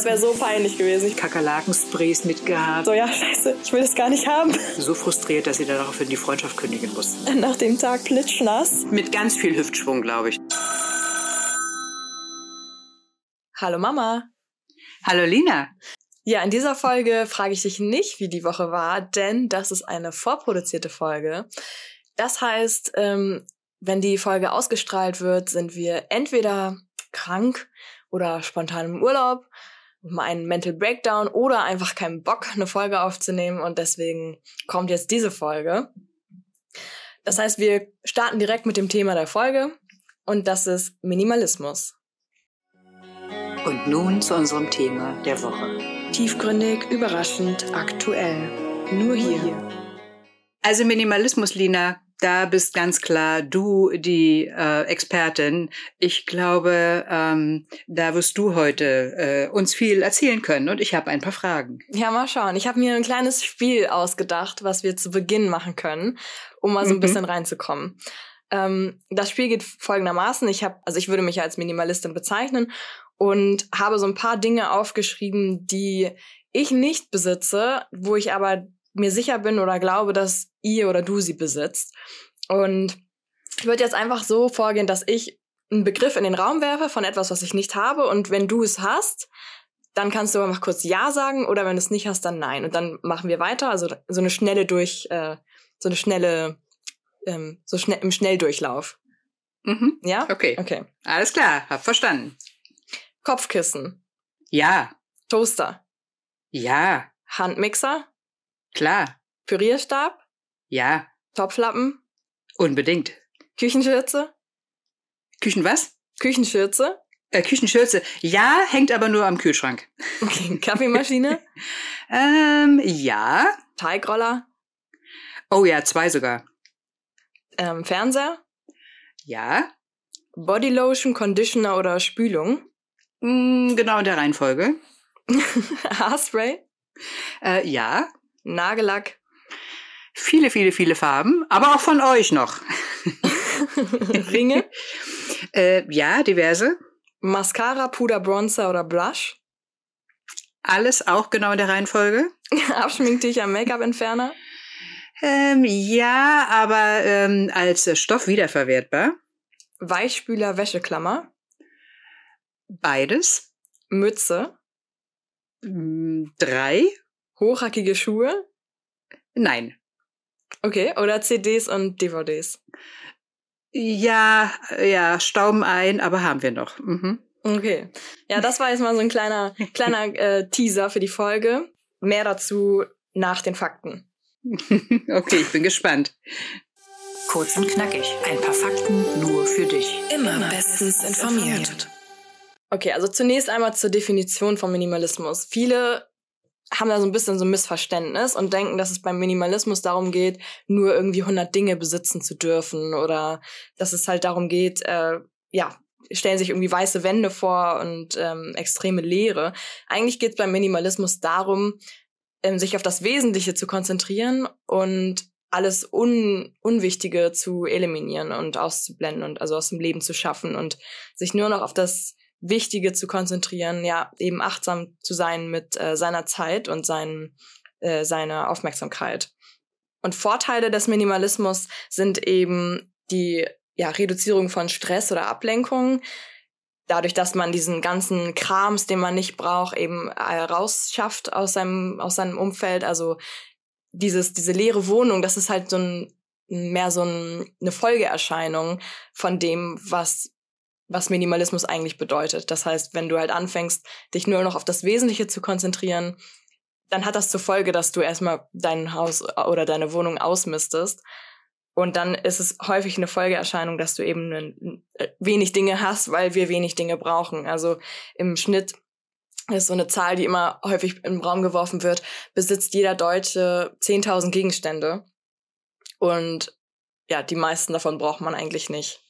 Das wäre so peinlich gewesen. Kakerlakensprays mitgehabt. So, ja, scheiße, ich will das gar nicht haben. So frustriert, dass sie daraufhin die Freundschaft kündigen muss. Nach dem Tag plitschnass. Mit ganz viel Hüftschwung, glaube ich. Hallo Mama. Hallo Lina. Ja, in dieser Folge frage ich dich nicht, wie die Woche war, denn das ist eine vorproduzierte Folge. Das heißt, ähm, wenn die Folge ausgestrahlt wird, sind wir entweder krank oder spontan im Urlaub, mal einen Mental Breakdown oder einfach keinen Bock, eine Folge aufzunehmen und deswegen kommt jetzt diese Folge. Das heißt, wir starten direkt mit dem Thema der Folge und das ist Minimalismus. Und nun zu unserem Thema der Woche. Tiefgründig, überraschend, aktuell. Nur hier. Also Minimalismus, Lina, da bist ganz klar du die äh, Expertin. Ich glaube, ähm, da wirst du heute äh, uns viel erzählen können und ich habe ein paar Fragen. Ja, mal schauen. Ich habe mir ein kleines Spiel ausgedacht, was wir zu Beginn machen können, um mal so ein mhm. bisschen reinzukommen. Ähm, das Spiel geht folgendermaßen. Ich habe, also ich würde mich als Minimalistin bezeichnen und habe so ein paar Dinge aufgeschrieben, die ich nicht besitze, wo ich aber mir sicher bin oder glaube, dass ihr oder du sie besitzt. Und ich würde jetzt einfach so vorgehen, dass ich einen Begriff in den Raum werfe von etwas, was ich nicht habe. Und wenn du es hast, dann kannst du einfach kurz Ja sagen oder wenn du es nicht hast, dann Nein. Und dann machen wir weiter. Also so eine schnelle durch, äh, so eine schnelle, ähm, so schnell im Schnelldurchlauf. Mhm. Ja? Okay. Okay. Alles klar, hab verstanden. Kopfkissen. Ja. Toaster. Ja. Handmixer. Klar. Pürierstab. Ja. Topflappen. Unbedingt. Küchenschürze. Küchen was? Küchenschürze. Äh, Küchenschürze. Ja, hängt aber nur am Kühlschrank. Okay. Kaffeemaschine. ähm, ja. Teigroller. Oh ja, zwei sogar. Ähm, Fernseher. Ja. Bodylotion, Conditioner oder Spülung. Mm, genau in der Reihenfolge. Haarspray. Äh, ja. Nagellack. Viele, viele, viele Farben, aber auch von euch noch. Ringe. äh, ja, diverse. Mascara, Puder, Bronzer oder Blush. Alles auch genau in der Reihenfolge. Abschminktücher, Make-up-Entferner. Ähm, ja, aber ähm, als Stoff wiederverwertbar. Weichspüler, Wäscheklammer. Beides. Mütze. Mm, drei. Hochhackige Schuhe. Nein. Okay, oder CDs und DVDs. Ja, ja, stauben ein, aber haben wir noch. Mhm. Okay. Ja, das war jetzt mal so ein kleiner, kleiner äh, Teaser für die Folge. Mehr dazu nach den Fakten. okay, ich bin gespannt. Kurz und knackig. Ein paar Fakten nur für dich. Immer bestens informiert. Okay, also zunächst einmal zur Definition von Minimalismus. Viele haben da so ein bisschen so ein Missverständnis und denken, dass es beim Minimalismus darum geht, nur irgendwie 100 Dinge besitzen zu dürfen oder dass es halt darum geht, äh, ja, stellen sich irgendwie weiße Wände vor und ähm, extreme Leere. Eigentlich geht es beim Minimalismus darum, ähm, sich auf das Wesentliche zu konzentrieren und alles Un Unwichtige zu eliminieren und auszublenden und also aus dem Leben zu schaffen und sich nur noch auf das Wichtige zu konzentrieren, ja, eben achtsam zu sein mit äh, seiner Zeit und seinen, äh, seiner Aufmerksamkeit. Und Vorteile des Minimalismus sind eben die ja, Reduzierung von Stress oder Ablenkung, dadurch, dass man diesen ganzen Krams, den man nicht braucht, eben äh, rausschafft aus seinem, aus seinem Umfeld. Also dieses, diese leere Wohnung, das ist halt so ein, mehr so ein, eine Folgeerscheinung von dem, was was Minimalismus eigentlich bedeutet. Das heißt, wenn du halt anfängst, dich nur noch auf das Wesentliche zu konzentrieren, dann hat das zur Folge, dass du erstmal dein Haus oder deine Wohnung ausmistest. Und dann ist es häufig eine Folgeerscheinung, dass du eben äh, wenig Dinge hast, weil wir wenig Dinge brauchen. Also im Schnitt ist so eine Zahl, die immer häufig im Raum geworfen wird, besitzt jeder Deutsche 10.000 Gegenstände. Und ja, die meisten davon braucht man eigentlich nicht.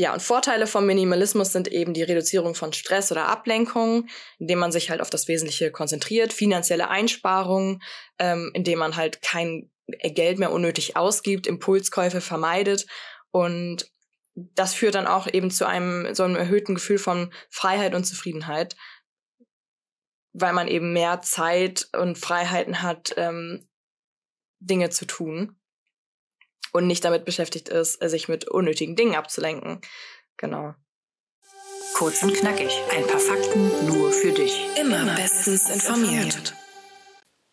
Ja, und Vorteile vom Minimalismus sind eben die Reduzierung von Stress oder Ablenkung, indem man sich halt auf das Wesentliche konzentriert, finanzielle Einsparungen, ähm, indem man halt kein Geld mehr unnötig ausgibt, Impulskäufe vermeidet und das führt dann auch eben zu einem so einem erhöhten Gefühl von Freiheit und Zufriedenheit. weil man eben mehr Zeit und Freiheiten hat, ähm, Dinge zu tun und nicht damit beschäftigt ist, sich mit unnötigen Dingen abzulenken. Genau. Kurz und knackig. Ein paar Fakten nur für dich. Immer, Immer bestens informiert.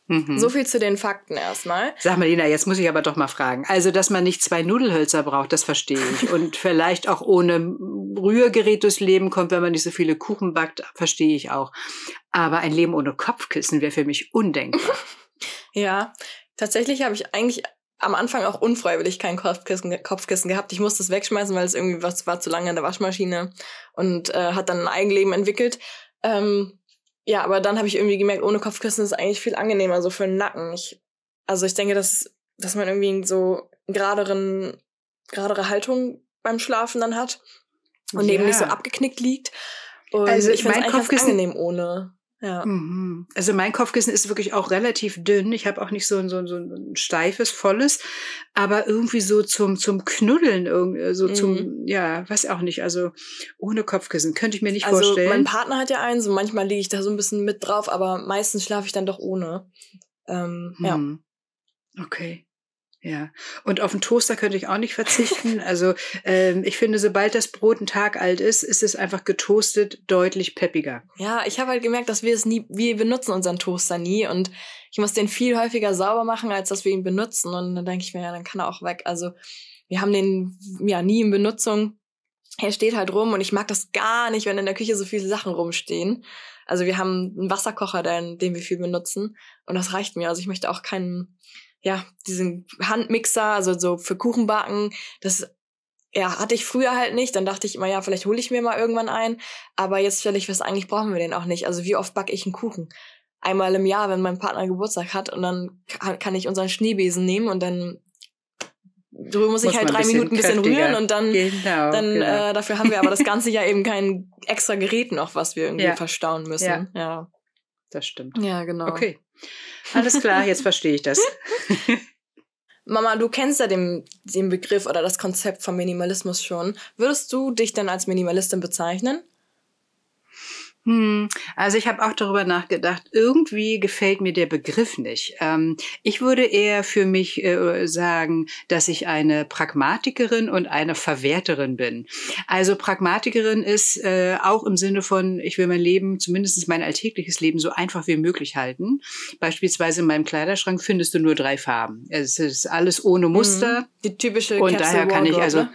Mhm. So viel zu den Fakten erstmal. Sag mal, Lina, jetzt muss ich aber doch mal fragen. Also, dass man nicht zwei Nudelhölzer braucht, das verstehe ich. Und vielleicht auch ohne Rührgerät durchs Leben kommt, wenn man nicht so viele Kuchen backt, verstehe ich auch. Aber ein Leben ohne Kopfkissen wäre für mich undenkbar. ja, tatsächlich habe ich eigentlich am Anfang auch unfreiwillig kein Kopfkissen, Kopfkissen gehabt. Ich musste es wegschmeißen, weil es irgendwie was war zu lange in der Waschmaschine und äh, hat dann ein Eigenleben entwickelt. Ähm, ja, aber dann habe ich irgendwie gemerkt, ohne Kopfkissen ist eigentlich viel angenehmer, so für den Nacken. Ich, also ich denke, dass, dass man irgendwie so geraderen, geradere Haltung beim Schlafen dann hat und ja. eben nicht so abgeknickt liegt. Und also ich es Kopfkissen angenehm ohne. Ja. Mhm. Also mein Kopfkissen ist wirklich auch relativ dünn. Ich habe auch nicht so ein, so, ein, so ein steifes, volles, aber irgendwie so zum, zum Knuddeln, so mhm. zum, ja, weiß auch nicht. Also ohne Kopfkissen könnte ich mir nicht also vorstellen. Mein Partner hat ja eins und manchmal liege ich da so ein bisschen mit drauf, aber meistens schlafe ich dann doch ohne. Ähm, mhm. Ja. Okay. Ja, und auf den Toaster könnte ich auch nicht verzichten. Also ähm, ich finde, sobald das Brot einen Tag alt ist, ist es einfach getoastet deutlich peppiger. Ja, ich habe halt gemerkt, dass wir es nie, wir benutzen unseren Toaster nie und ich muss den viel häufiger sauber machen, als dass wir ihn benutzen. Und dann denke ich mir, ja, dann kann er auch weg. Also wir haben den ja nie in Benutzung. Er steht halt rum und ich mag das gar nicht, wenn in der Küche so viele Sachen rumstehen. Also wir haben einen Wasserkocher, den, den wir viel benutzen und das reicht mir. Also ich möchte auch keinen ja, diesen Handmixer, also so für Kuchenbacken, das ja, hatte ich früher halt nicht. Dann dachte ich immer, ja, vielleicht hole ich mir mal irgendwann ein. Aber jetzt stelle ich fest, eigentlich brauchen wir den auch nicht. Also wie oft backe ich einen Kuchen? Einmal im Jahr, wenn mein Partner Geburtstag hat und dann kann ich unseren Schneebesen nehmen und dann so muss ich halt drei Minuten ein bisschen rühren und dann, genau, dann genau. Äh, dafür haben wir aber das ganze Jahr eben kein extra Gerät noch, was wir irgendwie ja. verstauen müssen. Ja. ja. Das stimmt. Ja, genau. Okay. Alles klar, jetzt verstehe ich das. Mama, du kennst ja den, den Begriff oder das Konzept von Minimalismus schon. Würdest du dich denn als Minimalistin bezeichnen? Hm, also ich habe auch darüber nachgedacht, irgendwie gefällt mir der Begriff nicht. Ähm, ich würde eher für mich äh, sagen, dass ich eine Pragmatikerin und eine Verwerterin bin. Also Pragmatikerin ist äh, auch im Sinne von, ich will mein Leben, zumindest mein alltägliches Leben, so einfach wie möglich halten. Beispielsweise in meinem Kleiderschrank findest du nur drei Farben. Es ist alles ohne Muster. Mhm. Die typische Und daher kann ich also... Ne?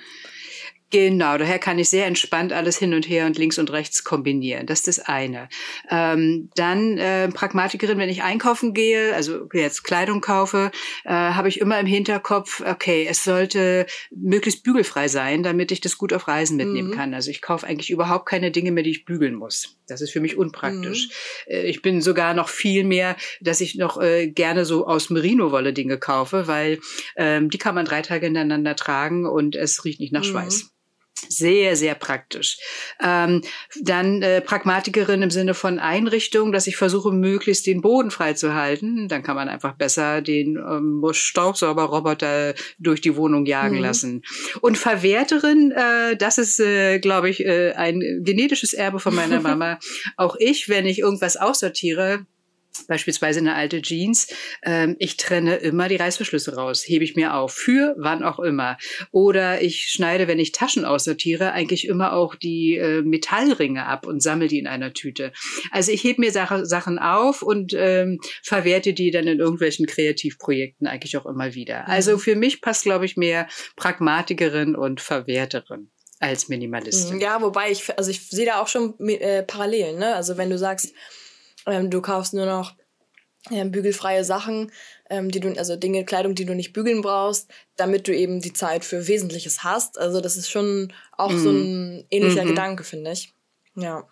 Genau, daher kann ich sehr entspannt alles hin und her und links und rechts kombinieren. Das ist das eine. Ähm, dann äh, Pragmatikerin, wenn ich einkaufen gehe, also jetzt Kleidung kaufe, äh, habe ich immer im Hinterkopf, okay, es sollte möglichst bügelfrei sein, damit ich das gut auf Reisen mitnehmen mhm. kann. Also ich kaufe eigentlich überhaupt keine Dinge mehr, die ich bügeln muss. Das ist für mich unpraktisch. Mhm. Äh, ich bin sogar noch viel mehr, dass ich noch äh, gerne so aus Merino-Wolle Dinge kaufe, weil ähm, die kann man drei Tage hintereinander tragen und es riecht nicht nach mhm. Schweiß. Sehr, sehr praktisch. Ähm, dann äh, Pragmatikerin im Sinne von Einrichtung, dass ich versuche, möglichst den Boden frei zu halten. Dann kann man einfach besser den ähm, Staubsaugerroboter durch die Wohnung jagen mhm. lassen. Und Verwerterin, äh, das ist, äh, glaube ich, äh, ein genetisches Erbe von meiner Mama. Auch ich, wenn ich irgendwas aussortiere, beispielsweise eine alte Jeans, ähm, ich trenne immer die Reißverschlüsse raus, hebe ich mir auf, für wann auch immer. Oder ich schneide, wenn ich Taschen aussortiere, eigentlich immer auch die äh, Metallringe ab und sammle die in einer Tüte. Also ich hebe mir Sache, Sachen auf und ähm, verwerte die dann in irgendwelchen Kreativprojekten eigentlich auch immer wieder. Mhm. Also für mich passt, glaube ich, mehr Pragmatikerin und Verwerterin als Minimalistin. Ja, wobei ich, also ich sehe da auch schon äh, Parallelen, ne? Also wenn du sagst, ähm, du kaufst nur noch ähm, bügelfreie Sachen, ähm, die du, also Dinge, Kleidung, die du nicht bügeln brauchst, damit du eben die Zeit für Wesentliches hast. Also das ist schon auch mhm. so ein ähnlicher mhm. Gedanke, finde ich. Ja.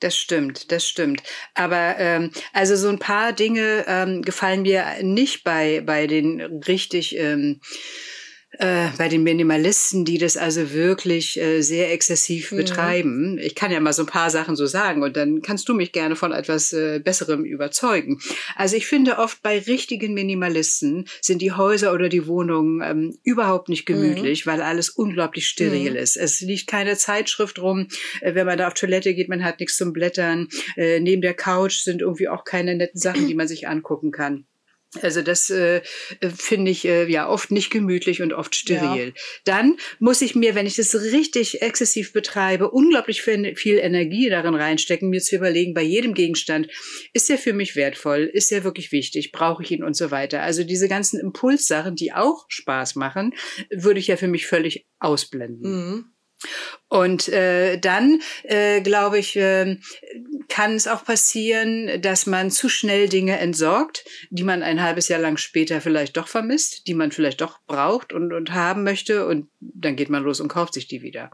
Das stimmt, das stimmt. Aber ähm, also so ein paar Dinge ähm, gefallen mir nicht bei, bei den richtig ähm, äh, bei den Minimalisten, die das also wirklich äh, sehr exzessiv mhm. betreiben. Ich kann ja mal so ein paar Sachen so sagen und dann kannst du mich gerne von etwas äh, Besserem überzeugen. Also ich finde oft bei richtigen Minimalisten sind die Häuser oder die Wohnungen ähm, überhaupt nicht gemütlich, mhm. weil alles unglaublich steril mhm. ist. Es liegt keine Zeitschrift rum. Äh, wenn man da auf Toilette geht, man hat nichts zum Blättern. Äh, neben der Couch sind irgendwie auch keine netten Sachen, die man sich angucken kann. Also das äh, finde ich äh, ja oft nicht gemütlich und oft steril. Ja. Dann muss ich mir, wenn ich das richtig exzessiv betreibe, unglaublich viel Energie darin reinstecken, mir zu überlegen, bei jedem Gegenstand, ist der für mich wertvoll, ist der wirklich wichtig, brauche ich ihn und so weiter. Also diese ganzen Impulssachen, die auch Spaß machen, würde ich ja für mich völlig ausblenden. Mhm. Und äh, dann, äh, glaube ich, äh, kann es auch passieren, dass man zu schnell Dinge entsorgt, die man ein halbes Jahr lang später vielleicht doch vermisst, die man vielleicht doch braucht und, und haben möchte. Und dann geht man los und kauft sich die wieder.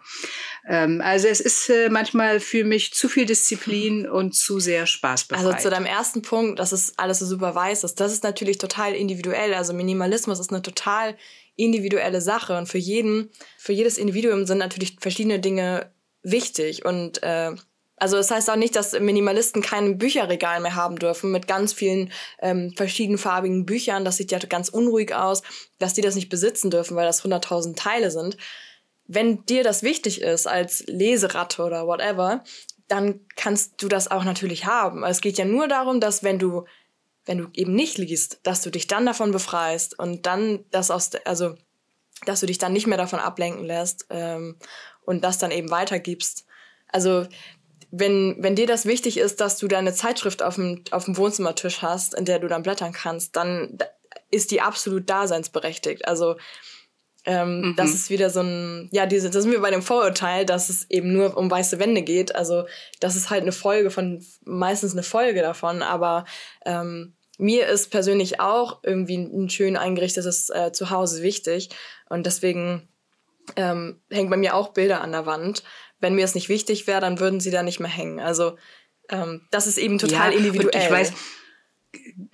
Ähm, also es ist äh, manchmal für mich zu viel Disziplin und zu sehr Spaß Also zu deinem ersten Punkt, dass es alles so super weiß ist, das ist natürlich total individuell. Also Minimalismus ist eine total individuelle Sache und für jeden, für jedes Individuum sind natürlich verschiedene Dinge wichtig und äh, also das heißt auch nicht, dass Minimalisten kein Bücherregal mehr haben dürfen mit ganz vielen ähm, verschiedenfarbigen Büchern. Das sieht ja ganz unruhig aus, dass die das nicht besitzen dürfen, weil das 100.000 Teile sind. Wenn dir das wichtig ist als Leseratte oder whatever, dann kannst du das auch natürlich haben. Es geht ja nur darum, dass wenn du wenn du eben nicht liest, dass du dich dann davon befreist und dann das aus, also dass du dich dann nicht mehr davon ablenken lässt ähm, und das dann eben weitergibst. Also wenn, wenn dir das wichtig ist, dass du deine Zeitschrift auf dem, auf dem Wohnzimmertisch hast, in der du dann blättern kannst, dann ist die absolut daseinsberechtigt. Also ähm, mhm. Das ist wieder so ein, ja, diese, das sind wir bei dem Vorurteil, dass es eben nur um weiße Wände geht. Also das ist halt eine Folge von, meistens eine Folge davon, aber ähm, mir ist persönlich auch irgendwie ein schön eingerichtetes äh, Zuhause wichtig. Und deswegen ähm, hängt bei mir auch Bilder an der Wand. Wenn mir es nicht wichtig wäre, dann würden sie da nicht mehr hängen. Also ähm, das ist eben total ja, individuell. ich weiß,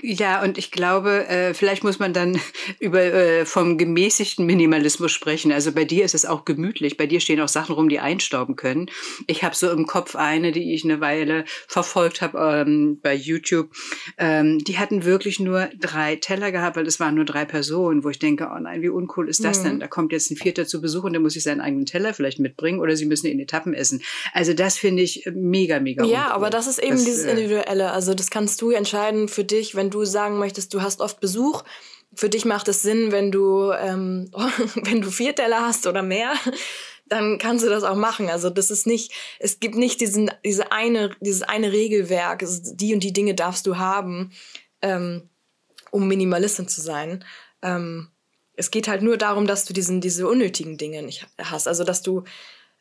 ja, und ich glaube, äh, vielleicht muss man dann über äh, vom gemäßigten Minimalismus sprechen. Also bei dir ist es auch gemütlich. Bei dir stehen auch Sachen rum, die einstauben können. Ich habe so im Kopf eine, die ich eine Weile verfolgt habe ähm, bei YouTube. Ähm, die hatten wirklich nur drei Teller gehabt, weil es waren nur drei Personen, wo ich denke, oh nein, wie uncool ist das mhm. denn? Da kommt jetzt ein Vierter zu Besuch und der muss sich seinen eigenen Teller vielleicht mitbringen oder sie müssen in Etappen essen. Also das finde ich mega, mega Ja, uncool. aber das ist eben das, dieses äh, Individuelle. Also das kannst du entscheiden für dich, wenn du sagen möchtest, du hast oft Besuch. Für dich macht es Sinn, wenn du, ähm, wenn du vier Teller hast oder mehr, dann kannst du das auch machen. Also das ist nicht, es gibt nicht diesen, diese eine, dieses eine Regelwerk, die und die Dinge darfst du haben, ähm, um Minimalistin zu sein. Ähm, es geht halt nur darum, dass du diesen, diese unnötigen Dinge nicht hast. Also dass du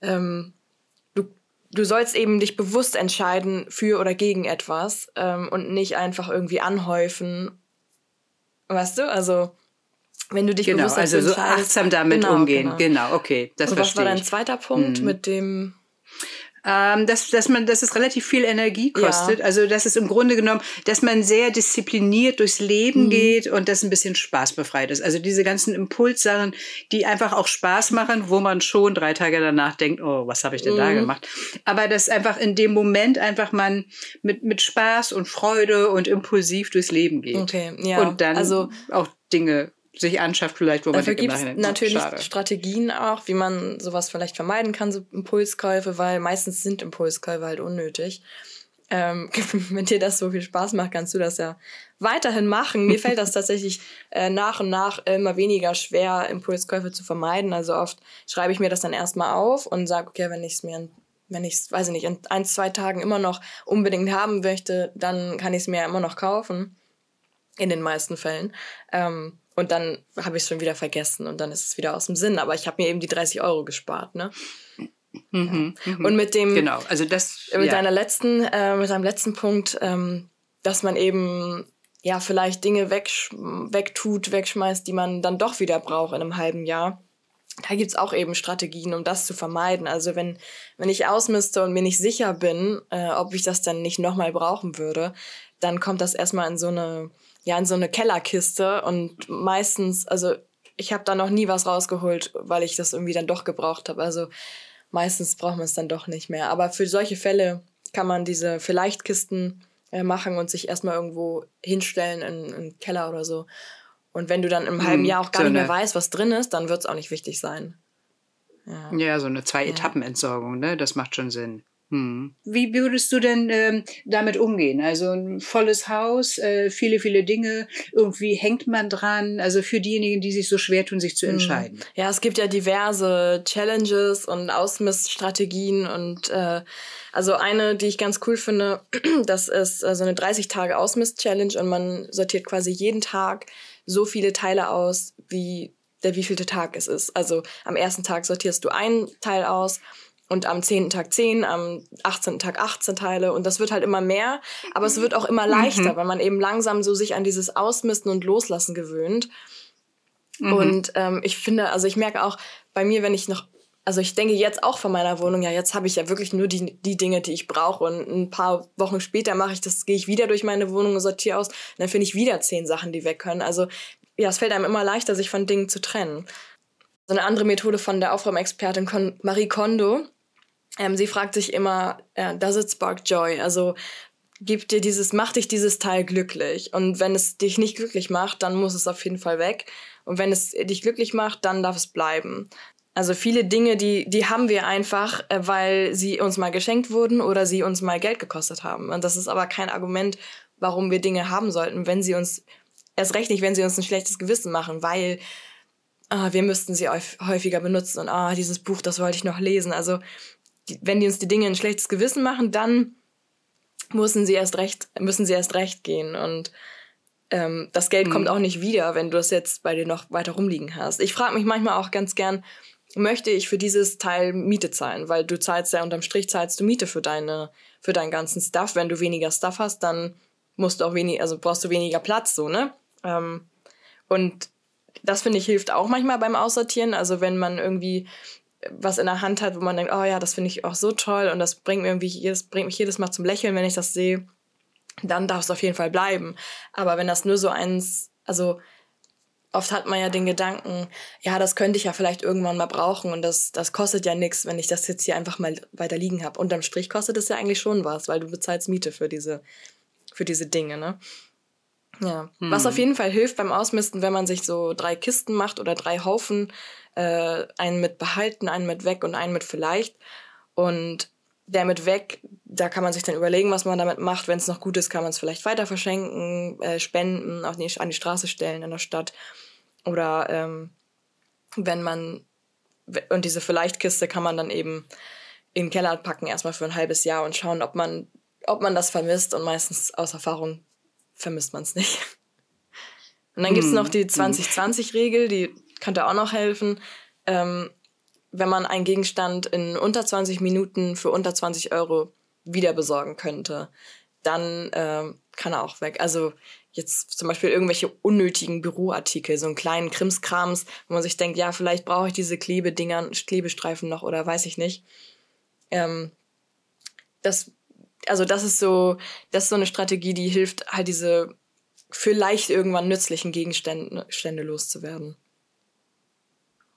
ähm, du sollst eben dich bewusst entscheiden für oder gegen etwas ähm, und nicht einfach irgendwie anhäufen. Weißt du? Also, wenn du dich genau, bewusst also so achtsam damit genau, umgehen. Genau. genau, okay. Das und was war dein zweiter Punkt hm. mit dem ähm, dass, dass man, dass es relativ viel Energie kostet. Ja. Also, dass es im Grunde genommen, dass man sehr diszipliniert durchs Leben mhm. geht und das ein bisschen spaßbefreit ist. Also diese ganzen Impulssachen, die einfach auch Spaß machen, wo man schon drei Tage danach denkt, oh, was habe ich denn mhm. da gemacht? Aber dass einfach in dem Moment einfach man mit, mit Spaß und Freude und impulsiv durchs Leben geht. Okay, ja. Und dann also, auch Dinge sich anschafft, vielleicht, wo Dafür man gibt es natürlich schade. Strategien auch, wie man sowas vielleicht vermeiden kann, so Impulskäufe, weil meistens sind Impulskäufe halt unnötig. Ähm, wenn dir das so viel Spaß macht, kannst du das ja weiterhin machen. Mir fällt das tatsächlich äh, nach und nach immer weniger schwer, Impulskäufe zu vermeiden. Also oft schreibe ich mir das dann erstmal auf und sage, okay, wenn ich es mir, wenn ich es, weiß ich nicht, in ein, zwei Tagen immer noch unbedingt haben möchte, dann kann ich es mir immer noch kaufen. In den meisten Fällen. Ähm, und dann habe ich es schon wieder vergessen und dann ist es wieder aus dem Sinn. Aber ich habe mir eben die 30 Euro gespart, ne? Mhm, ja. Mhm. Und mit dem, genau, also das, mit ja. deiner letzten, äh, mit deinem letzten Punkt, ähm, dass man eben ja vielleicht Dinge weg, wegtut, wegschmeißt, die man dann doch wieder braucht in einem halben Jahr. Da gibt's auch eben Strategien, um das zu vermeiden. Also wenn, wenn ich ausmiste und mir nicht sicher bin, äh, ob ich das dann nicht nochmal brauchen würde, dann kommt das erstmal in so eine ja in so eine Kellerkiste und meistens, also ich habe da noch nie was rausgeholt, weil ich das irgendwie dann doch gebraucht habe. Also meistens braucht man es dann doch nicht mehr. Aber für solche Fälle kann man diese Vielleichtkisten äh, machen und sich erstmal irgendwo hinstellen in, in einen Keller oder so. Und wenn du dann im halben hm, Jahr auch gar so nicht mehr weißt, was drin ist, dann wird es auch nicht wichtig sein. Ja, ja so eine Zwei-Etappen-Entsorgung, ne? Das macht schon Sinn. Hm. Wie würdest du denn ähm, damit umgehen? Also ein volles Haus, äh, viele, viele Dinge, irgendwie hängt man dran. Also für diejenigen, die sich so schwer tun, sich zu hm. entscheiden. Ja, es gibt ja diverse Challenges und Ausmiststrategien und äh, also eine, die ich ganz cool finde, das ist äh, so eine 30 Tage Ausmist-Challenge und man sortiert quasi jeden Tag so viele Teile aus, wie der wievielte Tag es ist. Also am ersten Tag sortierst du einen Teil aus und am zehnten Tag zehn, am achtzehnten Tag 18 Teile und das wird halt immer mehr, aber es wird auch immer leichter, mhm. weil man eben langsam so sich an dieses Ausmisten und Loslassen gewöhnt. Mhm. Und ähm, ich finde, also ich merke auch bei mir, wenn ich noch, also ich denke jetzt auch von meiner Wohnung, ja, jetzt habe ich ja wirklich nur die, die Dinge, die ich brauche und ein paar Wochen später mache ich das, gehe ich wieder durch meine Wohnung und sortiere aus, und dann finde ich wieder zehn Sachen, die weg können. Also ja, es fällt einem immer leichter, sich von Dingen zu trennen. So eine andere Methode von der Aufräumexpertin Marie Kondo, ähm, sie fragt sich immer, äh, does it spark joy? Also gibt dir dieses, macht dich dieses Teil glücklich. Und wenn es dich nicht glücklich macht, dann muss es auf jeden Fall weg. Und wenn es dich glücklich macht, dann darf es bleiben. Also viele Dinge, die, die haben wir einfach, äh, weil sie uns mal geschenkt wurden oder sie uns mal Geld gekostet haben. Und das ist aber kein Argument, warum wir Dinge haben sollten, wenn sie uns, erst recht nicht, wenn sie uns ein schlechtes Gewissen machen, weil ah, wir müssten sie häufiger benutzen und ah, dieses Buch, das wollte ich noch lesen. Also die, wenn die uns die Dinge ein schlechtes Gewissen machen, dann müssen sie erst recht, müssen sie erst recht gehen. Und ähm, das Geld mhm. kommt auch nicht wieder, wenn du es jetzt bei dir noch weiter rumliegen hast. Ich frage mich manchmal auch ganz gern, möchte ich für dieses Teil Miete zahlen? Weil du zahlst ja unterm Strich zahlst du Miete für deine, für deinen ganzen Stuff. Wenn du weniger Stuff hast, dann musst du auch weniger, also brauchst du weniger Platz, so, ne? Ähm, und das finde ich hilft auch manchmal beim Aussortieren. Also wenn man irgendwie was in der Hand hat, wo man denkt, oh ja, das finde ich auch so toll und das bringt mir irgendwie jedes, bringt mich jedes Mal zum Lächeln, wenn ich das sehe, dann darf es auf jeden Fall bleiben. Aber wenn das nur so eins, also oft hat man ja den Gedanken, ja, das könnte ich ja vielleicht irgendwann mal brauchen und das, das kostet ja nichts, wenn ich das jetzt hier einfach mal weiter liegen habe. Unterm Strich kostet es ja eigentlich schon was, weil du bezahlst Miete für diese, für diese Dinge, ne? Ja. Hm. Was auf jeden Fall hilft beim Ausmisten, wenn man sich so drei Kisten macht oder drei Haufen, äh, einen mit behalten, einen mit weg und einen mit vielleicht. Und der mit weg, da kann man sich dann überlegen, was man damit macht. Wenn es noch gut ist, kann man es vielleicht weiter verschenken, äh, spenden, auf die, an die Straße stellen in der Stadt. Oder ähm, wenn man, und diese Vielleicht-Kiste kann man dann eben in den Keller packen, erstmal für ein halbes Jahr und schauen, ob man, ob man das vermisst. Und meistens aus Erfahrung vermisst man es nicht. Und dann gibt es hm. noch die 2020-Regel, hm. die könnte auch noch helfen. Ähm, wenn man einen Gegenstand in unter 20 Minuten für unter 20 Euro wieder besorgen könnte, dann ähm, kann er auch weg. Also jetzt zum Beispiel irgendwelche unnötigen Büroartikel, so einen kleinen Krimskrams, wo man sich denkt, ja, vielleicht brauche ich diese Klebedinger, Klebestreifen noch oder weiß ich nicht. Ähm, das, also das ist so, das ist so eine Strategie, die hilft, halt diese vielleicht irgendwann nützlichen Gegenstände loszuwerden.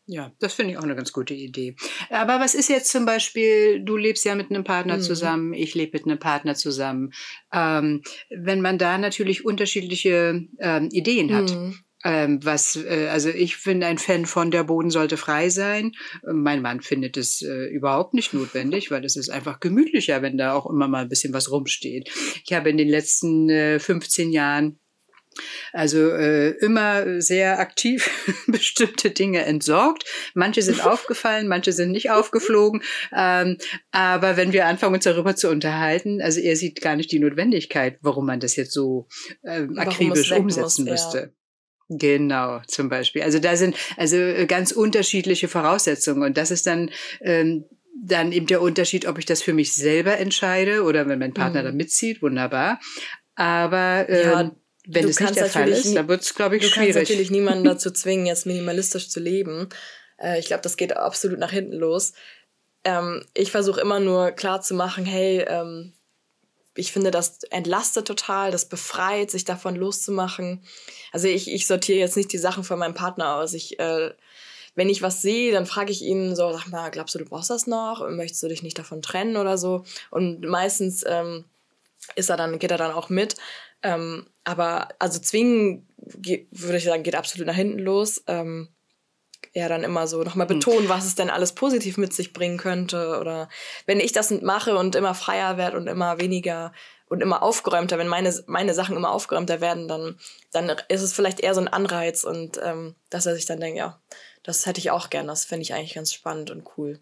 Ja, das finde ich auch eine ganz gute Idee. Aber was ist jetzt zum Beispiel, du lebst ja mit einem Partner mhm. zusammen, ich lebe mit einem Partner zusammen. Ähm, wenn man da natürlich unterschiedliche ähm, Ideen hat. Mhm. Ähm, was, äh, also ich bin ein Fan von der Boden sollte frei sein. Mein Mann findet es äh, überhaupt nicht notwendig, weil es ist einfach gemütlicher, wenn da auch immer mal ein bisschen was rumsteht. Ich habe in den letzten äh, 15 Jahren also äh, immer sehr aktiv bestimmte Dinge entsorgt. Manche sind aufgefallen, manche sind nicht aufgeflogen. Ähm, aber wenn wir anfangen, uns darüber zu unterhalten, also er sieht gar nicht die Notwendigkeit, warum man das jetzt so äh, akribisch umsetzen muss, müsste. Ja. Genau, zum Beispiel. Also da sind also äh, ganz unterschiedliche Voraussetzungen und das ist dann ähm, dann eben der Unterschied, ob ich das für mich selber entscheide oder wenn mein Partner mhm. da mitzieht, wunderbar. Aber ähm, ja, wenn du es nicht der Fall ist, dann wird es, glaube ich, du schwierig. Du kannst natürlich niemanden dazu zwingen, jetzt minimalistisch zu leben. Äh, ich glaube, das geht absolut nach hinten los. Ähm, ich versuche immer nur klar zu machen, hey, ähm, ich finde, das entlastet total, das befreit, sich davon loszumachen. Also ich, ich sortiere jetzt nicht die Sachen von meinem Partner aus. Ich, äh, wenn ich was sehe, dann frage ich ihn so, sag mal, glaubst du, du brauchst das noch? Möchtest du dich nicht davon trennen oder so? Und meistens ähm, ist er dann, geht er dann auch mit. Ähm, aber also zwingen, würde ich sagen, geht absolut nach hinten los. Ähm, ja dann immer so nochmal hm. betonen, was es denn alles positiv mit sich bringen könnte. Oder wenn ich das mache und immer freier werde und immer weniger und immer aufgeräumter, wenn meine, meine Sachen immer aufgeräumter werden, dann, dann ist es vielleicht eher so ein Anreiz und ähm, dass er sich dann denkt, ja, das hätte ich auch gern, das fände ich eigentlich ganz spannend und cool.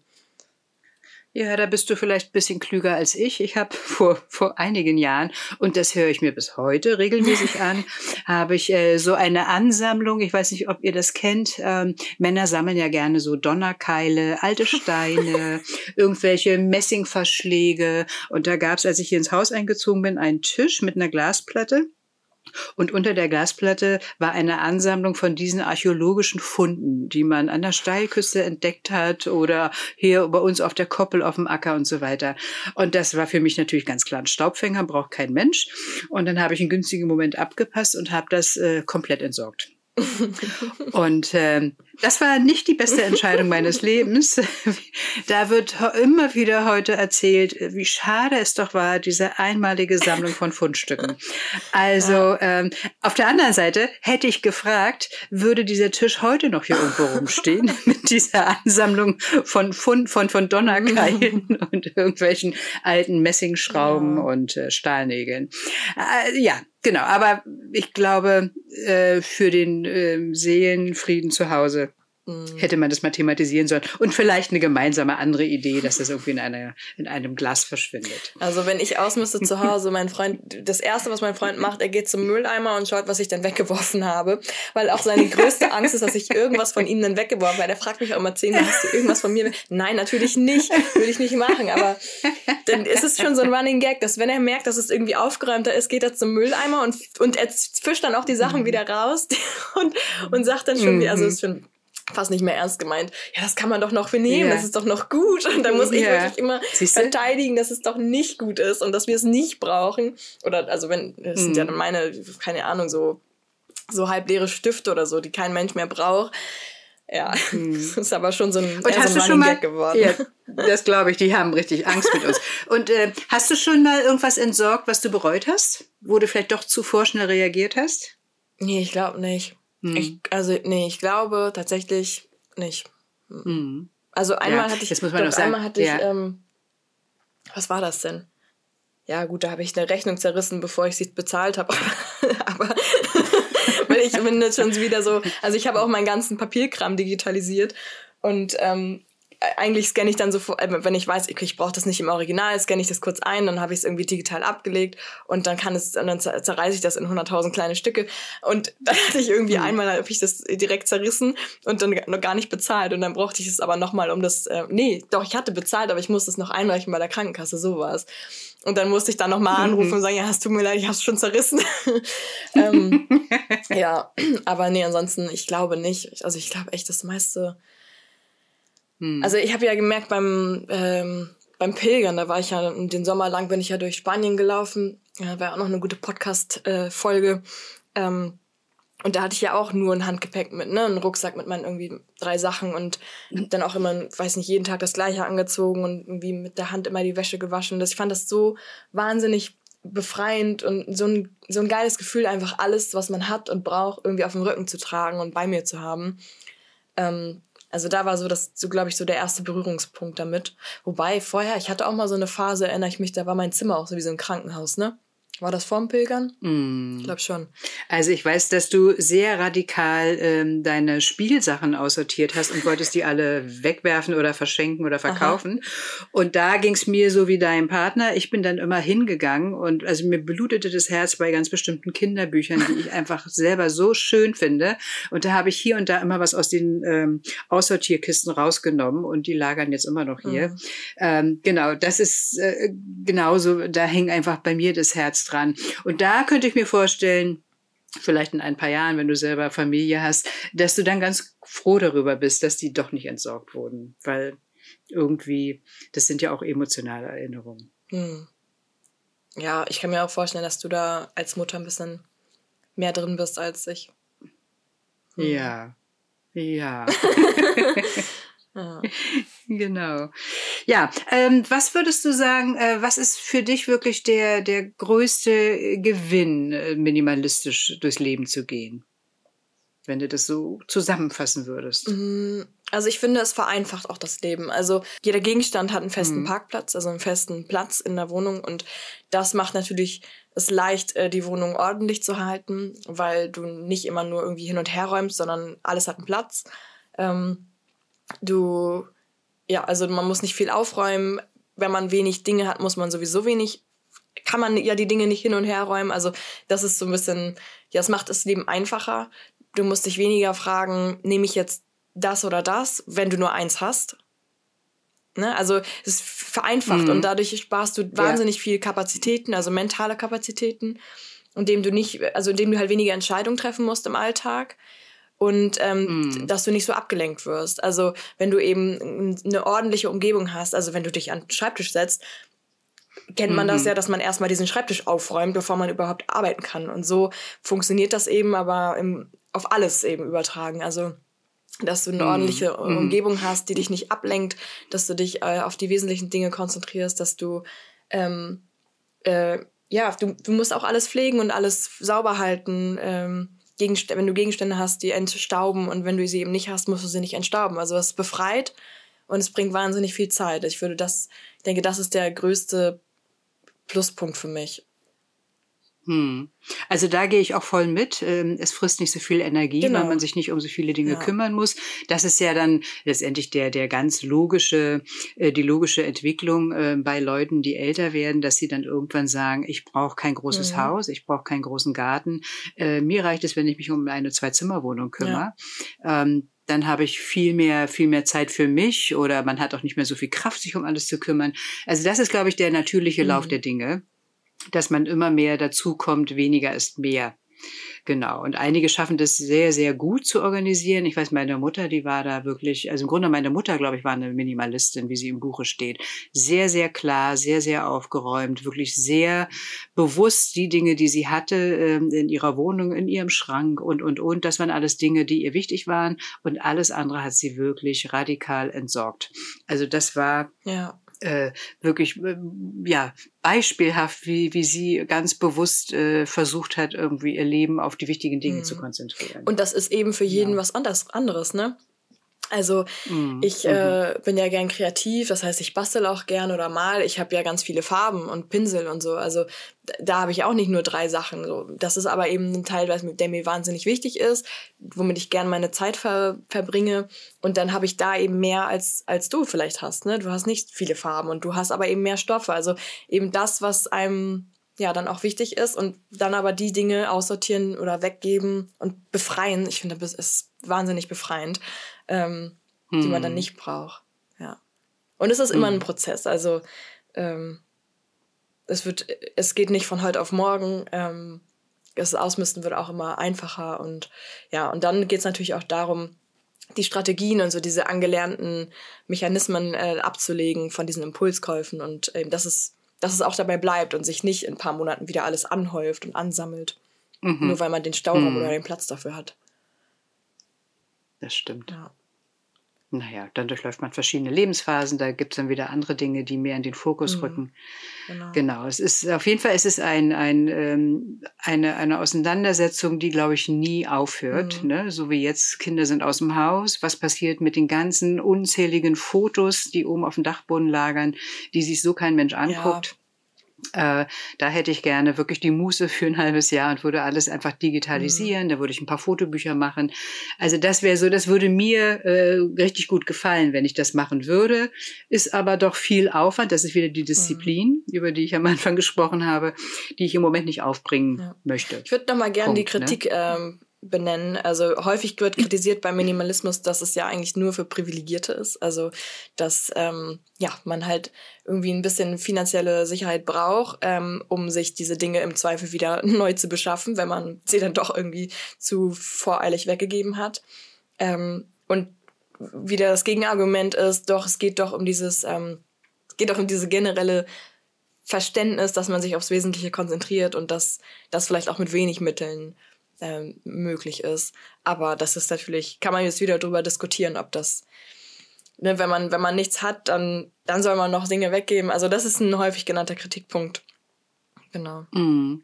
Ja, da bist du vielleicht ein bisschen klüger als ich. Ich habe vor, vor einigen Jahren, und das höre ich mir bis heute regelmäßig an, habe ich äh, so eine Ansammlung, ich weiß nicht, ob ihr das kennt, ähm, Männer sammeln ja gerne so Donnerkeile, alte Steine, irgendwelche Messingverschläge. Und da gab es, als ich hier ins Haus eingezogen bin, einen Tisch mit einer Glasplatte. Und unter der Glasplatte war eine Ansammlung von diesen archäologischen Funden, die man an der Steilküste entdeckt hat oder hier bei uns auf der Koppel auf dem Acker und so weiter. Und das war für mich natürlich ganz klar ein Staubfänger, braucht kein Mensch. Und dann habe ich einen günstigen Moment abgepasst und habe das äh, komplett entsorgt. und ähm, das war nicht die beste Entscheidung meines Lebens. Da wird immer wieder heute erzählt, wie schade es doch war, diese einmalige Sammlung von Fundstücken. Also ähm, auf der anderen Seite hätte ich gefragt, würde dieser Tisch heute noch hier irgendwo rumstehen mit dieser Ansammlung von Fund, von, von Donnerkeilen und irgendwelchen alten Messingschrauben ja. und äh, Stahlnägeln. Äh, ja, genau. Aber ich glaube, äh, für den äh, Seelenfrieden zu Hause. Hätte man das mal thematisieren sollen. Und vielleicht eine gemeinsame andere Idee, dass das irgendwie in, einer, in einem Glas verschwindet. Also wenn ich ausmüsste zu Hause, mein Freund, das Erste, was mein Freund macht, er geht zum Mülleimer und schaut, was ich dann weggeworfen habe. Weil auch seine größte Angst ist, dass ich irgendwas von ihm dann weggeworfen habe. Er fragt mich auch immer zehnmal, hast du irgendwas von mir? Nein, natürlich nicht. Würde ich nicht machen. Aber dann ist es schon so ein Running Gag, dass wenn er merkt, dass es irgendwie aufgeräumter ist, geht er zum Mülleimer und, und er fischt dann auch die Sachen mhm. wieder raus und, und sagt dann schon, wie, also mhm. ist schon fast nicht mehr ernst gemeint. Ja, das kann man doch noch vernehmen, yeah. das ist doch noch gut. Und dann muss ich yeah. wirklich immer Siehste? verteidigen, dass es doch nicht gut ist und dass wir es nicht brauchen. Oder also wenn, das mm. sind ja dann meine, keine Ahnung, so, so halbleere Stifte oder so, die kein Mensch mehr braucht. Ja, mm. das ist aber schon so ein, und hast so ein du schon mal, geworden. Ja, das glaube ich, die haben richtig Angst mit uns. Und äh, hast du schon mal irgendwas entsorgt, was du bereut hast? Wo du vielleicht doch zu vorschnell reagiert hast? Nee, ich glaube nicht. Hm. Ich, also, nee, ich glaube tatsächlich nicht. Hm. Also einmal ja, hatte ich, das muss man doch, einmal hatte ich, ja. ähm, was war das denn? Ja, gut, da habe ich eine Rechnung zerrissen, bevor ich sie bezahlt habe. Aber weil ich bin jetzt schon wieder so, also ich habe auch meinen ganzen Papierkram digitalisiert und ähm, eigentlich scanne ich dann so, äh, wenn ich weiß, okay, ich brauche das nicht im Original, scanne ich das kurz ein, dann habe ich es irgendwie digital abgelegt und dann kann es, und dann zerreiße ich das in 100.000 kleine Stücke. Und dann hatte ich irgendwie mhm. einmal, habe ich das direkt zerrissen und dann noch gar nicht bezahlt und dann brauchte ich es aber nochmal, um das, äh, nee, doch, ich hatte bezahlt, aber ich musste es noch einreichen bei der Krankenkasse, so war es. Und dann musste ich dann nochmal mhm. anrufen und sagen, ja, es tut mir leid, ich habe es schon zerrissen. ähm, ja, aber nee, ansonsten, ich glaube nicht. Also ich glaube echt, das meiste hm. Also ich habe ja gemerkt beim, ähm, beim Pilgern, da war ich ja den Sommer lang, bin ich ja durch Spanien gelaufen. Ja, war auch noch eine gute Podcast-Folge. Äh, ähm, und da hatte ich ja auch nur ein Handgepäck mit, ne, einen Rucksack mit meinen irgendwie drei Sachen und hab dann auch immer, weiß nicht, jeden Tag das gleiche angezogen und irgendwie mit der Hand immer die Wäsche gewaschen. Das, ich fand das so wahnsinnig befreiend und so ein, so ein geiles Gefühl, einfach alles, was man hat und braucht, irgendwie auf dem Rücken zu tragen und bei mir zu haben. Ähm, also da war so das, so glaube ich, so der erste Berührungspunkt damit. Wobei vorher, ich hatte auch mal so eine Phase, erinnere ich mich, da war mein Zimmer auch so wie so ein Krankenhaus, ne? War das vorm Pilgern? Mm. Ich glaube schon. Also ich weiß, dass du sehr radikal ähm, deine Spielsachen aussortiert hast und wolltest die alle wegwerfen oder verschenken oder verkaufen. Aha. Und da ging es mir so wie deinem Partner. Ich bin dann immer hingegangen und also mir blutete das Herz bei ganz bestimmten Kinderbüchern, die ich einfach selber so schön finde. Und da habe ich hier und da immer was aus den ähm, Aussortierkisten rausgenommen und die lagern jetzt immer noch hier. Mhm. Ähm, genau, das ist äh, genauso, da hängt einfach bei mir das Herz dran. Und da könnte ich mir vorstellen, vielleicht in ein paar Jahren, wenn du selber Familie hast, dass du dann ganz froh darüber bist, dass die doch nicht entsorgt wurden, weil irgendwie, das sind ja auch emotionale Erinnerungen. Hm. ja, ich kann mir auch vorstellen, dass du da als Mutter ein bisschen mehr drin bist als ich. Hm. Ja, ja. Genau. Ja, ähm, was würdest du sagen, äh, was ist für dich wirklich der, der größte Gewinn, äh, minimalistisch durchs Leben zu gehen? Wenn du das so zusammenfassen würdest. Mm, also ich finde, es vereinfacht auch das Leben. Also jeder Gegenstand hat einen festen mhm. Parkplatz, also einen festen Platz in der Wohnung und das macht natürlich es leicht, äh, die Wohnung ordentlich zu halten, weil du nicht immer nur irgendwie hin und her räumst, sondern alles hat einen Platz. Ähm, du, ja, also man muss nicht viel aufräumen. Wenn man wenig Dinge hat, muss man sowieso wenig, kann man ja die Dinge nicht hin und her räumen. Also das ist so ein bisschen, ja, es macht das Leben einfacher. Du musst dich weniger fragen, nehme ich jetzt das oder das, wenn du nur eins hast. Ne? Also es ist vereinfacht mhm. und dadurch sparst du wahnsinnig ja. viel Kapazitäten, also mentale Kapazitäten, indem du nicht, also indem du halt weniger Entscheidungen treffen musst im Alltag und ähm, mm. dass du nicht so abgelenkt wirst. Also wenn du eben eine ordentliche Umgebung hast, also wenn du dich an den Schreibtisch setzt, kennt man mm das mhm. ja, dass man erstmal diesen Schreibtisch aufräumt, bevor man überhaupt arbeiten kann. Und so funktioniert das eben, aber im, auf alles eben übertragen. Also dass du eine mm. ordentliche mm. Umgebung hast, die dich nicht ablenkt, dass du dich äh, auf die wesentlichen Dinge konzentrierst, dass du ähm, äh, ja, du, du musst auch alles pflegen und alles sauber halten. Ähm, Gegenst wenn du Gegenstände hast, die entstauben und wenn du sie eben nicht hast, musst du sie nicht entstauben. Also es befreit und es bringt wahnsinnig viel Zeit. Ich würde das, ich denke, das ist der größte Pluspunkt für mich. Hm. Also da gehe ich auch voll mit. Ähm, es frisst nicht so viel Energie, genau. weil man sich nicht um so viele Dinge ja. kümmern muss. Das ist ja dann letztendlich der, der ganz logische, äh, die logische Entwicklung äh, bei Leuten, die älter werden, dass sie dann irgendwann sagen, ich brauche kein großes mhm. Haus, ich brauche keinen großen Garten. Äh, mir reicht es, wenn ich mich um eine Zwei-Zimmer-Wohnung kümmere. Ja. Ähm, dann habe ich viel mehr, viel mehr Zeit für mich oder man hat auch nicht mehr so viel Kraft, sich um alles zu kümmern. Also das ist, glaube ich, der natürliche Lauf mhm. der Dinge dass man immer mehr dazu kommt, weniger ist mehr. Genau. Und einige schaffen das sehr, sehr gut zu organisieren. Ich weiß, meine Mutter, die war da wirklich, also im Grunde meine Mutter, glaube ich, war eine Minimalistin, wie sie im Buche steht. Sehr, sehr klar, sehr, sehr aufgeräumt, wirklich sehr bewusst die Dinge, die sie hatte ähm, in ihrer Wohnung, in ihrem Schrank und, und, und. Das waren alles Dinge, die ihr wichtig waren. Und alles andere hat sie wirklich radikal entsorgt. Also das war ja äh, wirklich äh, ja beispielhaft, wie, wie sie ganz bewusst äh, versucht hat, irgendwie ihr Leben auf die wichtigen Dinge mhm. zu konzentrieren. Und das ist eben für jeden ja. was anders, anderes, ne? Also mhm. ich äh, mhm. bin ja gern kreativ, das heißt, ich bastel auch gern oder mal. Ich habe ja ganz viele Farben und Pinsel und so. Also da habe ich auch nicht nur drei Sachen. So. Das ist aber eben ein Teil, der mir wahnsinnig wichtig ist, womit ich gern meine Zeit ver verbringe. Und dann habe ich da eben mehr als, als du vielleicht hast. Ne? Du hast nicht viele Farben und du hast aber eben mehr Stoffe. Also eben das, was einem ja dann auch wichtig ist und dann aber die Dinge aussortieren oder weggeben und befreien. Ich finde, das ist wahnsinnig befreiend, ähm, hm. die man dann hm. nicht braucht. Ja. Und es ist hm. immer ein Prozess. Also ähm, es wird, es geht nicht von heute auf morgen. Ähm, das Ausmisten wird auch immer einfacher und ja, und dann geht es natürlich auch darum, die Strategien und so diese angelernten Mechanismen äh, abzulegen von diesen Impulskäufen und ähm, dass es, dass es auch dabei bleibt und sich nicht in ein paar Monaten wieder alles anhäuft und ansammelt. Mhm. Nur weil man den Stauraum mhm. oder den Platz dafür hat. Das stimmt. Ja. Naja, dann durchläuft man verschiedene Lebensphasen, da gibt es dann wieder andere Dinge, die mehr in den Fokus mhm. rücken. Genau. genau. Es ist auf jeden Fall es ist ein, ein, ähm, eine, eine Auseinandersetzung, die, glaube ich, nie aufhört. Mhm. Ne? So wie jetzt, Kinder sind aus dem Haus. Was passiert mit den ganzen unzähligen Fotos, die oben auf dem Dachboden lagern, die sich so kein Mensch anguckt? Ja. Äh, da hätte ich gerne wirklich die Muße für ein halbes Jahr und würde alles einfach digitalisieren. Mhm. Da würde ich ein paar Fotobücher machen. Also das wäre so, das würde mir äh, richtig gut gefallen, wenn ich das machen würde. Ist aber doch viel Aufwand. Das ist wieder die Disziplin, mhm. über die ich am Anfang gesprochen habe, die ich im Moment nicht aufbringen ja. möchte. Ich würde noch mal gerne die ne? Kritik ne? ähm, benennen. Also häufig wird kritisiert beim Minimalismus, dass es ja eigentlich nur für Privilegierte ist. Also dass ähm, ja man halt irgendwie ein bisschen finanzielle Sicherheit braucht, ähm, um sich diese Dinge im Zweifel wieder neu zu beschaffen, wenn man sie dann doch irgendwie zu voreilig weggegeben hat. Ähm, und wieder das Gegenargument ist, doch es geht doch um dieses, ähm, es geht doch um diese generelle Verständnis, dass man sich aufs Wesentliche konzentriert und dass das vielleicht auch mit wenig Mitteln ähm, möglich ist. Aber das ist natürlich, kann man jetzt wieder darüber diskutieren, ob das, ne, wenn man, wenn man nichts hat, dann, dann soll man noch Dinge weggeben. Also das ist ein häufig genannter Kritikpunkt. Genau. Mm.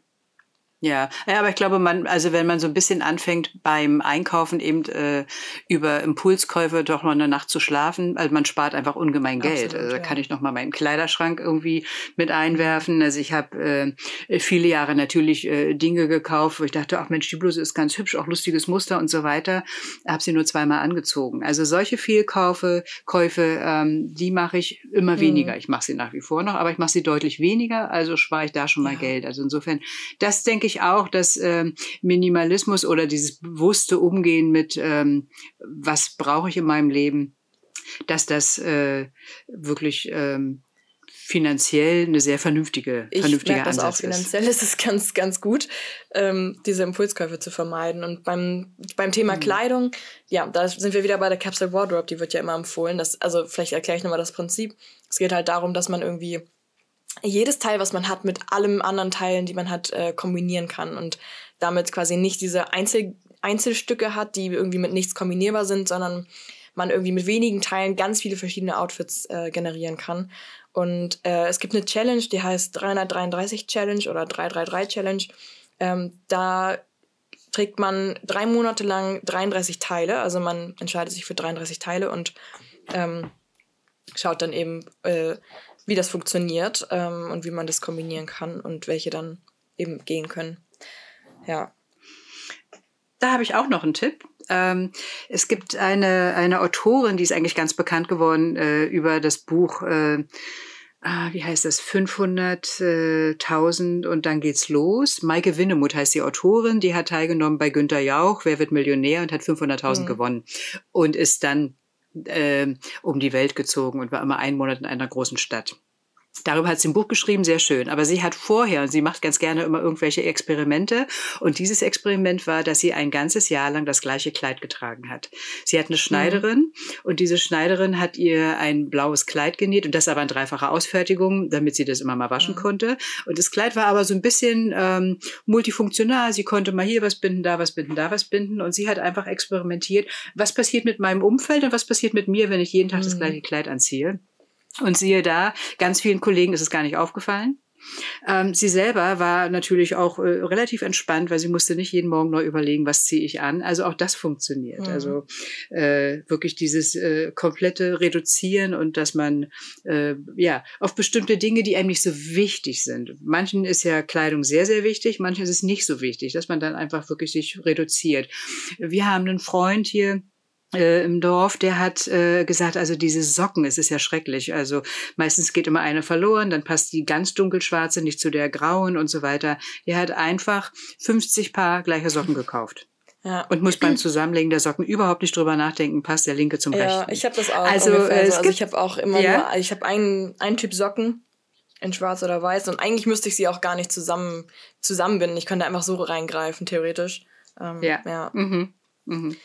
Ja, ja, aber ich glaube, man, also wenn man so ein bisschen anfängt beim Einkaufen eben äh, über Impulskäufe doch noch eine Nacht zu schlafen, also man spart einfach ungemein Geld. Absolut, also ja. kann ich noch mal meinen Kleiderschrank irgendwie mit einwerfen. Also ich habe äh, viele Jahre natürlich äh, Dinge gekauft, wo ich dachte, ach Mensch, die Bluse ist ganz hübsch, auch lustiges Muster und so weiter. Habe sie nur zweimal angezogen. Also solche Fehlkäufe, Käufe, ähm, die mache ich immer hm. weniger. Ich mache sie nach wie vor noch, aber ich mache sie deutlich weniger. Also spare ich da schon mal ja. Geld. Also insofern, das denke ich ich auch, dass ähm, Minimalismus oder dieses bewusste Umgehen mit, ähm, was brauche ich in meinem Leben, dass das äh, wirklich ähm, finanziell eine sehr vernünftige, ich vernünftige das Ansatz auch finanziell ist. es ganz, ganz gut, ähm, diese Impulskäufe zu vermeiden. Und beim, beim Thema mhm. Kleidung, ja, da sind wir wieder bei der Capsule Wardrobe, die wird ja immer empfohlen. Dass, also vielleicht erkläre ich nochmal das Prinzip. Es geht halt darum, dass man irgendwie jedes Teil, was man hat, mit allem anderen Teilen, die man hat, äh, kombinieren kann und damit quasi nicht diese Einzel Einzelstücke hat, die irgendwie mit nichts kombinierbar sind, sondern man irgendwie mit wenigen Teilen ganz viele verschiedene Outfits äh, generieren kann. Und äh, es gibt eine Challenge, die heißt 333 Challenge oder 333 Challenge. Ähm, da trägt man drei Monate lang 33 Teile, also man entscheidet sich für 33 Teile und ähm, schaut dann eben, äh, wie das funktioniert ähm, und wie man das kombinieren kann und welche dann eben gehen können. Ja. Da habe ich auch noch einen Tipp. Ähm, es gibt eine, eine Autorin, die ist eigentlich ganz bekannt geworden äh, über das Buch, äh, ah, wie heißt das, 500.000 und dann geht's los. Maike Winnemuth heißt die Autorin, die hat teilgenommen bei Günter Jauch, Wer wird Millionär und hat 500.000 mhm. gewonnen und ist dann äh, um die Welt gezogen und war immer einen Monat in einer großen Stadt. Darüber hat sie ein Buch geschrieben, sehr schön. Aber sie hat vorher, und sie macht ganz gerne immer irgendwelche Experimente. Und dieses Experiment war, dass sie ein ganzes Jahr lang das gleiche Kleid getragen hat. Sie hat eine Schneiderin mhm. und diese Schneiderin hat ihr ein blaues Kleid genäht und das aber in dreifacher Ausfertigung, damit sie das immer mal waschen mhm. konnte. Und das Kleid war aber so ein bisschen ähm, multifunktional. Sie konnte mal hier was binden, da was binden, da was binden. Und sie hat einfach experimentiert, was passiert mit meinem Umfeld und was passiert mit mir, wenn ich jeden Tag mhm. das gleiche Kleid anziehe. Und siehe da, ganz vielen Kollegen ist es gar nicht aufgefallen. Ähm, sie selber war natürlich auch äh, relativ entspannt, weil sie musste nicht jeden Morgen neu überlegen, was ziehe ich an. Also auch das funktioniert. Mhm. Also äh, wirklich dieses äh, komplette Reduzieren und dass man äh, ja auf bestimmte Dinge, die einem nicht so wichtig sind. Manchen ist ja Kleidung sehr, sehr wichtig, manchen ist es nicht so wichtig, dass man dann einfach wirklich sich reduziert. Wir haben einen Freund hier, äh, im Dorf, der hat äh, gesagt, also diese Socken, es ist ja schrecklich. Also meistens geht immer eine verloren, dann passt die ganz dunkelschwarze nicht zu der grauen und so weiter. Er hat einfach 50 Paar gleiche Socken gekauft. Ja. Und muss beim Zusammenlegen der Socken überhaupt nicht drüber nachdenken, passt der linke zum rechten. Ja, ich habe das auch. Also, äh, so. also ich habe auch immer ja? nur, ich habe einen, einen Typ Socken in schwarz oder weiß und eigentlich müsste ich sie auch gar nicht zusammen zusammenbinden. Ich könnte einfach so reingreifen, theoretisch. Ähm, ja. ja. Mhm. Mhm.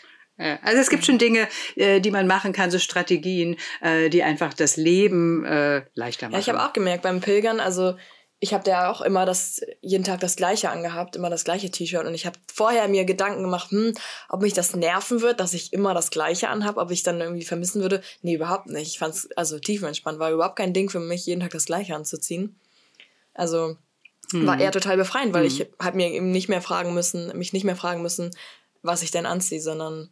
Also es gibt schon Dinge, äh, die man machen kann, so Strategien, äh, die einfach das Leben äh, leichter machen. Ja, ich habe auch gemerkt beim Pilgern, also ich habe da auch immer das jeden Tag das gleiche angehabt, immer das gleiche T-Shirt und ich habe vorher mir Gedanken gemacht, hm, ob mich das nerven wird, dass ich immer das gleiche anhab, ob ich dann irgendwie vermissen würde. Nee, überhaupt nicht. Ich fand's also tiefenentspannt, war überhaupt kein Ding für mich jeden Tag das gleiche anzuziehen. Also hm. war eher total befreiend, weil hm. ich habe mir eben nicht mehr fragen müssen, mich nicht mehr fragen müssen, was ich denn anziehe, sondern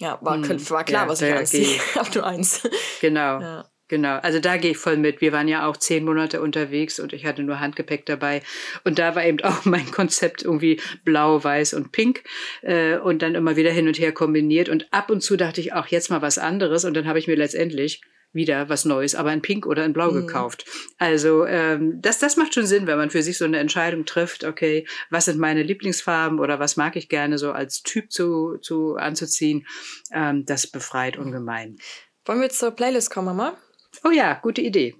ja, war, hm. war klar, ja, was ich anziehe. Habe nur eins. Genau. Ja. Genau, also da gehe ich voll mit. Wir waren ja auch zehn Monate unterwegs und ich hatte nur Handgepäck dabei. Und da war eben auch mein Konzept irgendwie blau, weiß und pink äh, und dann immer wieder hin und her kombiniert. Und ab und zu dachte ich auch jetzt mal was anderes. Und dann habe ich mir letztendlich wieder was Neues, aber in Pink oder in Blau mhm. gekauft. Also ähm, das, das macht schon Sinn, wenn man für sich so eine Entscheidung trifft, okay, was sind meine Lieblingsfarben oder was mag ich gerne so als Typ zu, zu anzuziehen. Ähm, das befreit ungemein. Wollen wir zur Playlist kommen, Mama? Oh ja, gute Idee.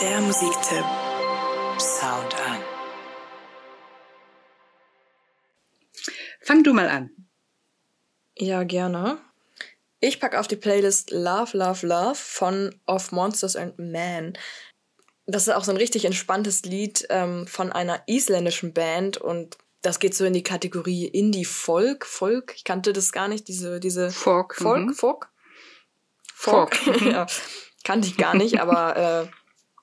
Der Musiktipp. Sound an. Fang du mal an. Ja, gerne. Ich packe auf die Playlist Love, Love, Love von Of Monsters and Men. das ist auch so ein richtig entspanntes Lied ähm, von einer isländischen Band und das geht so in die Kategorie Indie-Folk. Folk, ich kannte das gar nicht, diese, diese Folk. Folk, mhm. Folk. Folk. ja, kannte ich gar nicht, aber äh,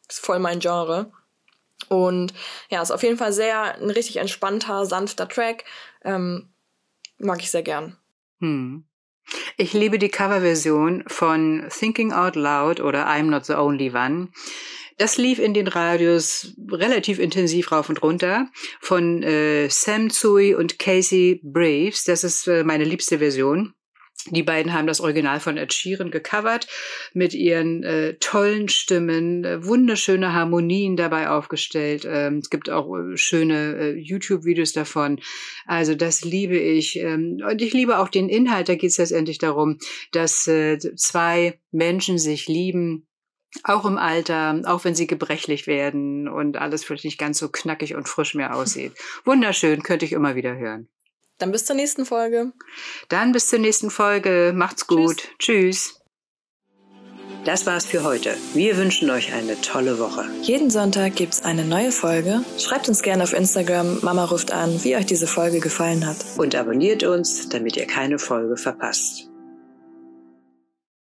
ist voll mein Genre. Und ja, ist auf jeden Fall sehr ein richtig entspannter, sanfter Track. Ähm, mag ich sehr gern. Hm. Ich liebe die Coverversion von Thinking Out Loud oder I'm Not the Only One. Das lief in den Radios relativ intensiv rauf und runter von äh, Sam Tsui und Casey Braves. Das ist äh, meine liebste Version. Die beiden haben das Original von Ed Sheeran gecovert mit ihren äh, tollen Stimmen, äh, wunderschöne Harmonien dabei aufgestellt. Ähm, es gibt auch äh, schöne äh, YouTube-Videos davon. Also das liebe ich. Ähm, und ich liebe auch den Inhalt. Da geht es letztendlich darum, dass äh, zwei Menschen sich lieben, auch im Alter, auch wenn sie gebrechlich werden und alles vielleicht nicht ganz so knackig und frisch mehr aussieht. Wunderschön, könnte ich immer wieder hören. Dann bis zur nächsten Folge. Dann bis zur nächsten Folge. Macht's gut. Tschüss. Tschüss. Das war's für heute. Wir wünschen euch eine tolle Woche. Jeden Sonntag gibt's eine neue Folge. Schreibt uns gerne auf Instagram Mama ruft an, wie euch diese Folge gefallen hat. Und abonniert uns, damit ihr keine Folge verpasst.